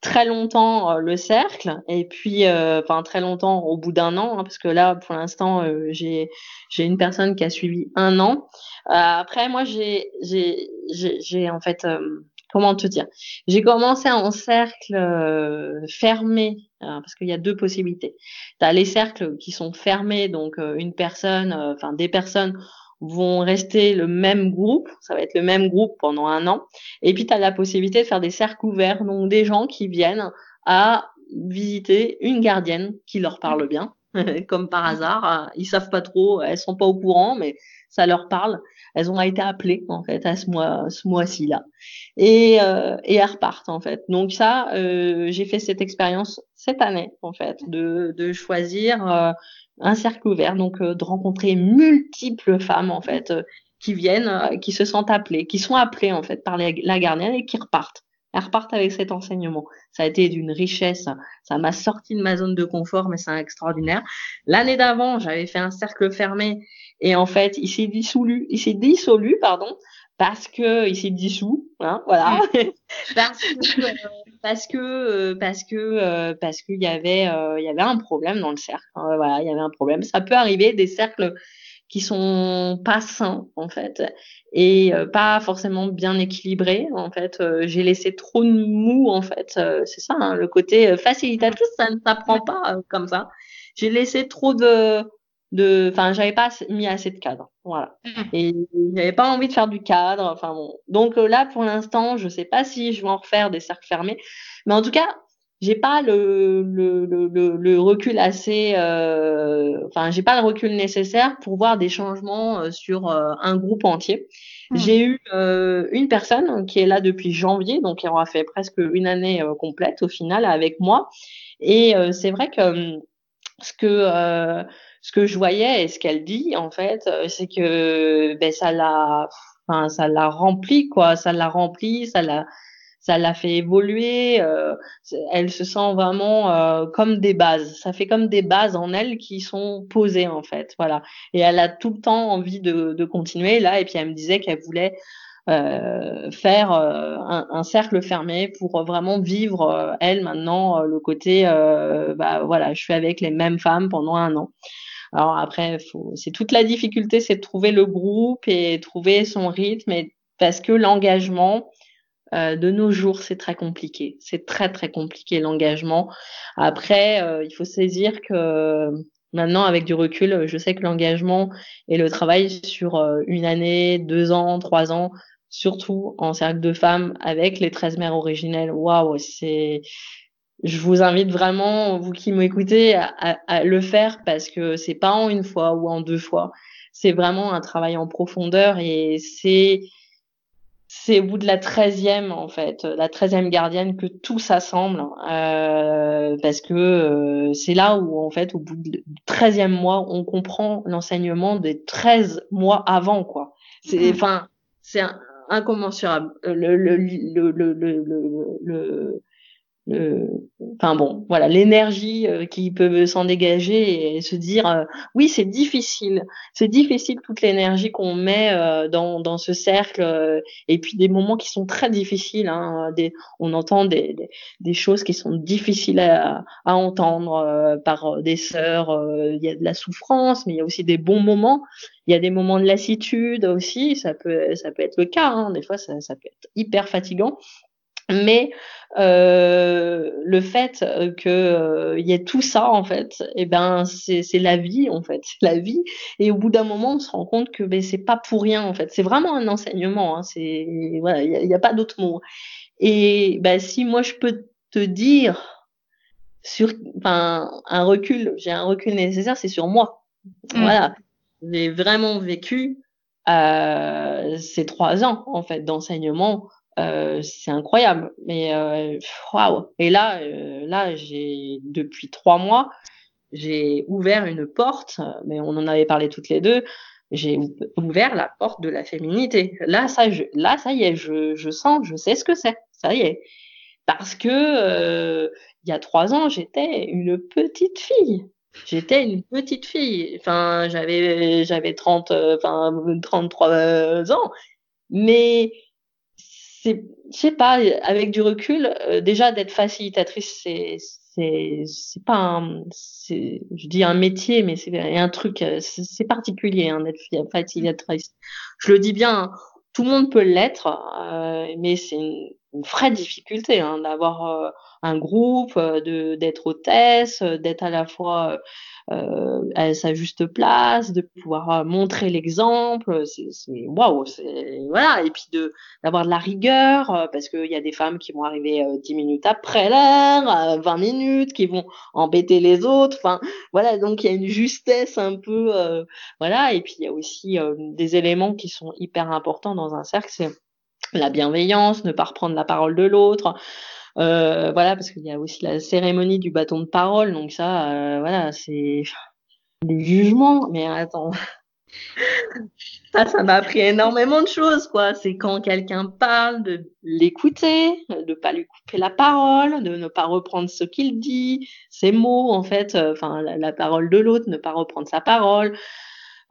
B: très longtemps euh, le cercle. Et puis euh, enfin très longtemps au bout d'un an hein, parce que là pour l'instant euh, j'ai j'ai une personne qui a suivi un an. Après moi j'ai j'ai j'ai en fait comment te dire? J'ai commencé en cercle fermé hein, parce qu'il y a deux possibilités. Tu as les cercles qui sont fermés donc une personne enfin des personnes vont rester le même groupe, ça va être le même groupe pendant un an. Et puis, tu as la possibilité de faire des cercles ouverts, donc des gens qui viennent à visiter une gardienne qui leur parle bien, <laughs> comme par hasard. Ils savent pas trop, elles sont pas au courant, mais ça leur parle. Elles ont été appelées en fait à ce mois, ce mois-ci là, et euh, et elles repartent en fait. Donc ça, euh, j'ai fait cette expérience cette année en fait de de choisir euh, un cercle ouvert, donc euh, de rencontrer multiples femmes en fait euh, qui viennent, euh, qui se sentent appelées, qui sont appelées en fait par la gardienne et qui repartent. Elles repartent avec cet enseignement. Ça a été d'une richesse. Ça m'a sorti de ma zone de confort, mais c'est extraordinaire. L'année d'avant, j'avais fait un cercle fermé et en fait, il s'est dissolu, il s'est dissolu, pardon, parce que il s'est dissous, hein, voilà, <laughs> parce que parce que euh, parce que euh, parce qu'il y avait euh, il y avait un problème dans le cercle. Voilà, il y avait un problème. Ça peut arriver des cercles qui sont pas sains en fait et pas forcément bien équilibrés en fait j'ai laissé trop de mou en fait c'est ça hein, le côté facilitateur ça ne s'apprend pas comme ça j'ai laissé trop de de enfin j'avais pas mis assez de cadre voilà mmh. et j'avais pas envie de faire du cadre enfin bon donc là pour l'instant je sais pas si je vais en refaire des cercles fermés mais en tout cas, j'ai pas le, le, le, le, recul assez, euh, enfin, j'ai pas le recul nécessaire pour voir des changements euh, sur euh, un groupe entier. Hmm. J'ai eu euh, une personne qui est là depuis janvier, donc qui aura fait presque une année complète au final avec moi. Et c'est vrai que ce que ce que je voyais et ce qu'elle dit en fait, c'est que ben ça l'a, enfin ça l'a rempli quoi, ça l'a rempli, ça l'a ça l'a fait évoluer. Euh, elle se sent vraiment euh, comme des bases. Ça fait comme des bases en elle qui sont posées en fait. Voilà. Et elle a tout le temps envie de, de continuer là. Et puis elle me disait qu'elle voulait euh, faire euh, un, un, cercle fermé pour vraiment vivre euh, elle maintenant le côté bah voilà je suis avec les mêmes femmes pendant un an alors après c'est toute la difficulté c'est de trouver le groupe et trouver son rythme parce que l'engagement euh, de nos jours, c'est très compliqué. C'est très très compliqué l'engagement. Après, euh, il faut saisir que maintenant, avec du recul, je sais que l'engagement et le travail sur euh, une année, deux ans, trois ans, surtout en cercle de femmes avec les 13 mères originelles, waouh, c'est je vous invite vraiment, vous qui m'écoutez, à, à, le faire parce que c'est pas en une fois ou en deux fois. C'est vraiment un travail en profondeur et c'est c'est au bout de la treizième en fait, la treizième gardienne que tout s'assemble euh, parce que euh, c'est là où en fait au bout du treizième mois on comprend l'enseignement des treize mois avant quoi. C'est mmh. enfin c'est incommensurable. Le, le, le, le, le, le enfin bon, voilà, l'énergie euh, qui peut s'en dégager et se dire euh, oui, c'est difficile, c'est difficile toute l'énergie qu'on met euh, dans, dans ce cercle et puis des moments qui sont très difficiles. Hein, des, on entend des, des, choses qui sont difficiles à, à entendre par des sœurs. Il y a de la souffrance, mais il y a aussi des bons moments. Il y a des moments de lassitude aussi, ça peut ça peut être le cas. Hein, des fois, ça, ça peut être hyper fatigant. Mais euh, le fait que euh, y ait tout ça en fait, et eh ben c'est la vie en fait, la vie. Et au bout d'un moment, on se rend compte que ben c'est pas pour rien en fait. C'est vraiment un enseignement. Hein, c'est voilà, il y, a, pas d'autre mot. Et ben si moi je peux te dire sur, enfin un recul, j'ai un recul nécessaire, c'est sur moi. Mmh. Voilà, j'ai vraiment vécu euh, ces trois ans en fait d'enseignement euh, c'est incroyable. Mais euh, waouh Et là, euh, là, j'ai depuis trois mois, j'ai ouvert une porte. Mais on en avait parlé toutes les deux. J'ai ouvert la porte de la féminité. Là, ça, là, ça y est, je, je sens, je sais ce que c'est. Ça y est. Parce que il y a trois ans, j'étais une petite fille. J'étais une petite fille. Enfin, j'avais j'avais 30 enfin 33 ans. Mais c'est, je sais pas, avec du recul, euh, déjà d'être facilitatrice, c'est, c'est, c'est pas un, c'est, je dis un métier, mais c'est un truc, euh, c'est, particulier hein, d'être facilitatrice. Je le dis bien, tout le monde peut l'être, euh, mais c'est une, vraie difficulté hein, d'avoir un groupe, de d'être hôtesse, d'être à la fois euh, à sa juste place, de pouvoir euh, montrer l'exemple. C'est waouh, voilà. Et puis de d'avoir de la rigueur euh, parce qu'il y a des femmes qui vont arriver dix minutes après l'heure, 20 minutes, qui vont embêter les autres. Enfin voilà, donc il y a une justesse un peu voilà. Et puis il y a aussi des éléments qui sont hyper importants dans un cercle, c'est la bienveillance, ne pas reprendre la parole de l'autre. Euh, voilà, parce qu'il y a aussi la cérémonie du bâton de parole, donc ça, euh, voilà, c'est le jugement. Mais attends, <laughs> ça, ça m'a appris énormément de choses, quoi. C'est quand quelqu'un parle, de l'écouter, de pas lui couper la parole, de ne pas reprendre ce qu'il dit, ses mots, en fait, euh, enfin, la, parole de l'autre, ne pas reprendre sa parole.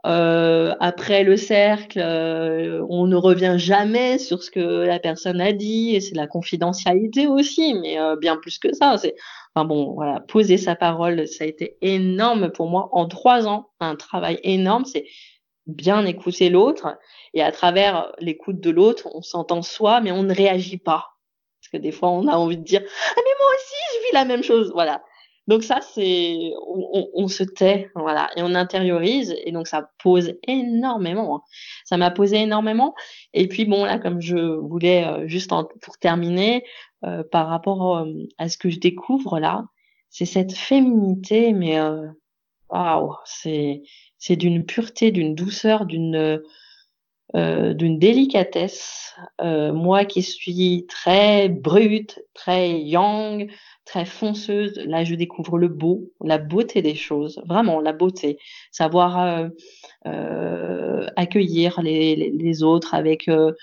B: Euh, après le cercle, euh, on ne revient jamais sur ce que la personne a dit, et c'est la confidentialité aussi, mais euh, bien plus que ça. C'est, enfin bon, voilà, poser sa parole, ça a été énorme pour moi en trois ans, un travail énorme. C'est bien écouter l'autre, et à travers l'écoute de l'autre, on s'entend soi, mais on ne réagit pas. Parce que des fois, on a envie de dire, ah mais moi aussi, je vis la même chose, voilà. Donc ça, c'est, on, se tait, voilà, et on intériorise, et donc ça pose énormément. Hein. Ça m'a posé énormément. Et puis bon, là, comme je voulais euh, juste pour terminer, euh, par rapport euh, à ce que je découvre là, c'est cette féminité, mais waouh, c'est c'est d'une pureté, d'une douceur, d'une d'une délicatesse. Moi qui suis très brute, très young, très fonceuse, là je découvre le beau, la beauté des choses, vraiment la beauté, savoir euh, euh accueillir les, autres avec euh,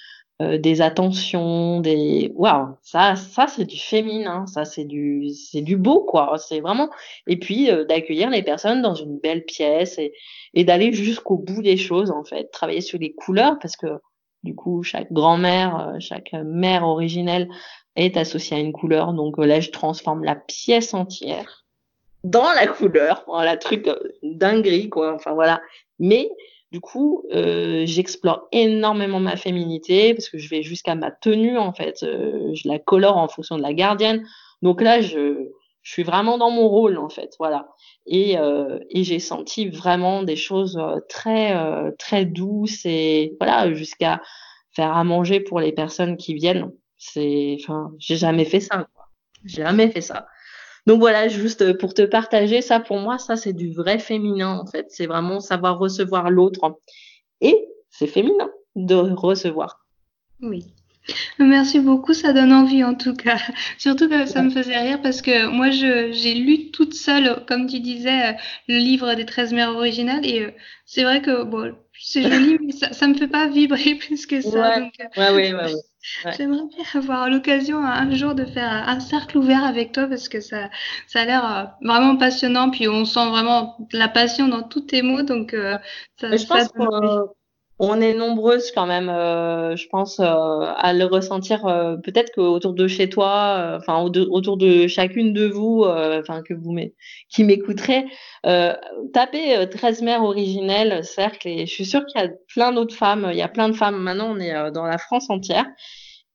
B: des attentions, des waouh, ça, ça c'est du féminin, ça c'est du, beau quoi. C'est vraiment et puis d'accueillir les personnes dans une belle pièce et, d'aller jusqu'au bout des choses en fait, travailler sur les couleurs parce que du coup chaque grand-mère, chaque mère originelle est associée à une couleur. Donc là je transforme la pièce entière dans la couleur, voilà truc dinguerie quoi. Enfin voilà, mais du coup, euh, j'explore énormément ma féminité parce que je vais jusqu'à ma tenue en fait. Euh, je la colore en fonction de la gardienne. Donc là, je, je suis vraiment dans mon rôle en fait, voilà. Et, euh, et j'ai senti vraiment des choses euh, très euh, très douces et voilà jusqu'à faire à manger pour les personnes qui viennent. C'est, enfin, j'ai jamais fait ça. Quoi. J'ai jamais fait ça. donc voilà, juste pour te partager ça, pour moi, ça c'est du vrai féminin en fait. C'est vraiment savoir recevoir l'autre. Et c'est féminin de recevoir.
C: Oui. Merci beaucoup, ça donne envie en tout cas. <laughs> Surtout que ça me faisait rire parce que moi j'ai lu toute seule, comme tu disais, euh, le livre des 13 mères originales et euh, c'est vrai que bon, c'est joli, <laughs> mais ça, ça me fait pas vibrer <laughs> plus que ça.
B: Ouais, euh, ouais, ouais,
C: J'aimerais bien avoir l'occasion un jour de faire un cercle ouvert avec toi parce que ça, ça a l'air vraiment passionnant. Puis on sent vraiment la passion dans tous tes mots. Donc,
B: ça, je pense on est nombreuses quand même, euh, je pense, euh, à le ressentir. Euh, peut-être qu'autour de chez toi, enfin autour de chacune de vous, enfin que vous qui m'écouterez, tapez 13 mères originelles cercle et je suis sûre qu'il y a plein d'autres femmes. Il y a plein de femmes. Maintenant, on est dans la France entière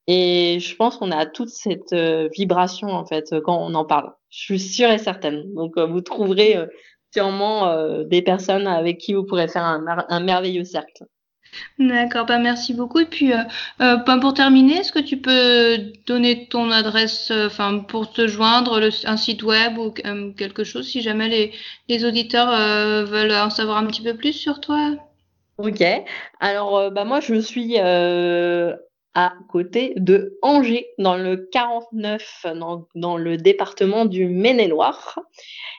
B: et je pense qu'on a toute cette vibration en fait quand on en parle. Je suis sûre et certaine. Donc vous trouverez sûrement des personnes avec qui vous pourrez faire un merveilleux cercle.
C: D'accord, bah merci beaucoup. Et puis, euh, euh bah, pour terminer, est-ce que tu peux donner ton adresse, euh, pour te joindre, un site web ou euh, quelque chose, si jamais les, les auditeurs veulent en savoir un petit peu plus sur toi?
B: Ok. Alors, bah moi, je suis à côté de Angers, dans le 49, dans, dans le département du Maine-et-Loire.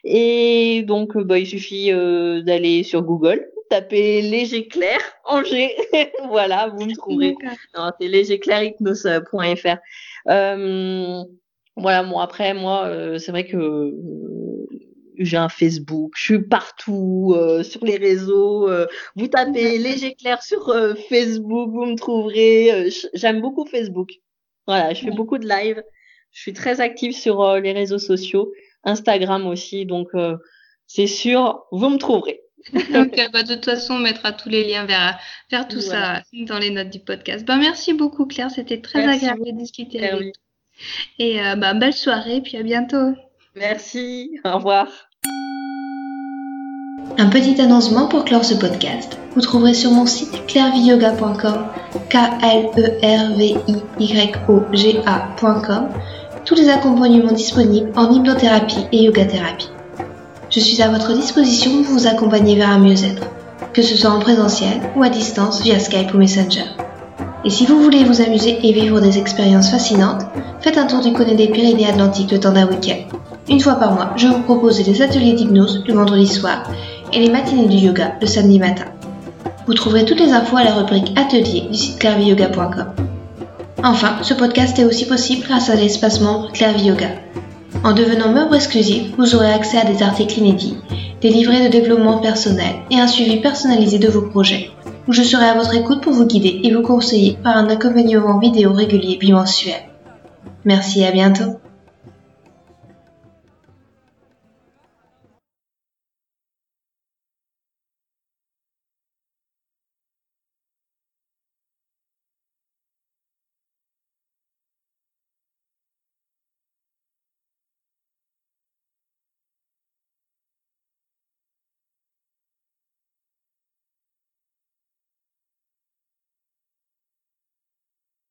B: Et donc, bah, il suffit d'aller sur Google tapez léger clair <laughs> Angers. voilà, vous me trouverez. c'est légerclairhypnose.fr. Euh, voilà, bon après moi, euh, c'est vrai que euh, j'ai un Facebook, je suis partout euh, sur les réseaux. vous tapez léger clair sur Facebook, vous me trouverez. J'aime beaucoup Facebook. Voilà, je fais beaucoup de live. Je suis très active sur les réseaux sociaux, Instagram aussi, donc c'est sûr, vous me trouverez.
C: Donc, bah, de toute façon, on mettra tous les liens vers, vers tout ça dans les notes du podcast. Bah, merci beaucoup, Claire. C'était très agréable de discuter avec toi. Et euh, bah, belle soirée, puis à bientôt.
B: Merci. Au revoir.
C: Un petit annoncement pour clore ce podcast. Vous trouverez sur mon site clairviyoga.com, K-L-E-R-V-I-Y-O-G-A.com, tous les accompagnements disponibles en hypnothérapie et yoga thérapie. Je suis à votre disposition pour vous accompagner vers un mieux-être, que ce soit en présentiel ou à distance via Skype ou Messenger. Et si vous voulez vous amuser et vivre des expériences fascinantes, faites un tour du côté des Pyrénées Atlantiques le temps d'un week-end. Une fois par mois, je vous propose des ateliers d'hypnose le vendredi soir et les matinées du yoga le samedi matin. Vous trouverez toutes les infos à la rubrique Atelier du site clairviyoga.com. Enfin, ce podcast est aussi possible grâce à l'espace membre Clairvy Yoga, en devenant membre exclusif, vous aurez accès à des articles inédits, des livrets de développement personnel et un suivi personnalisé de vos projets, je serai à votre écoute pour vous guider et vous conseiller par un accompagnement vidéo régulier bimensuel. Merci et à bientôt.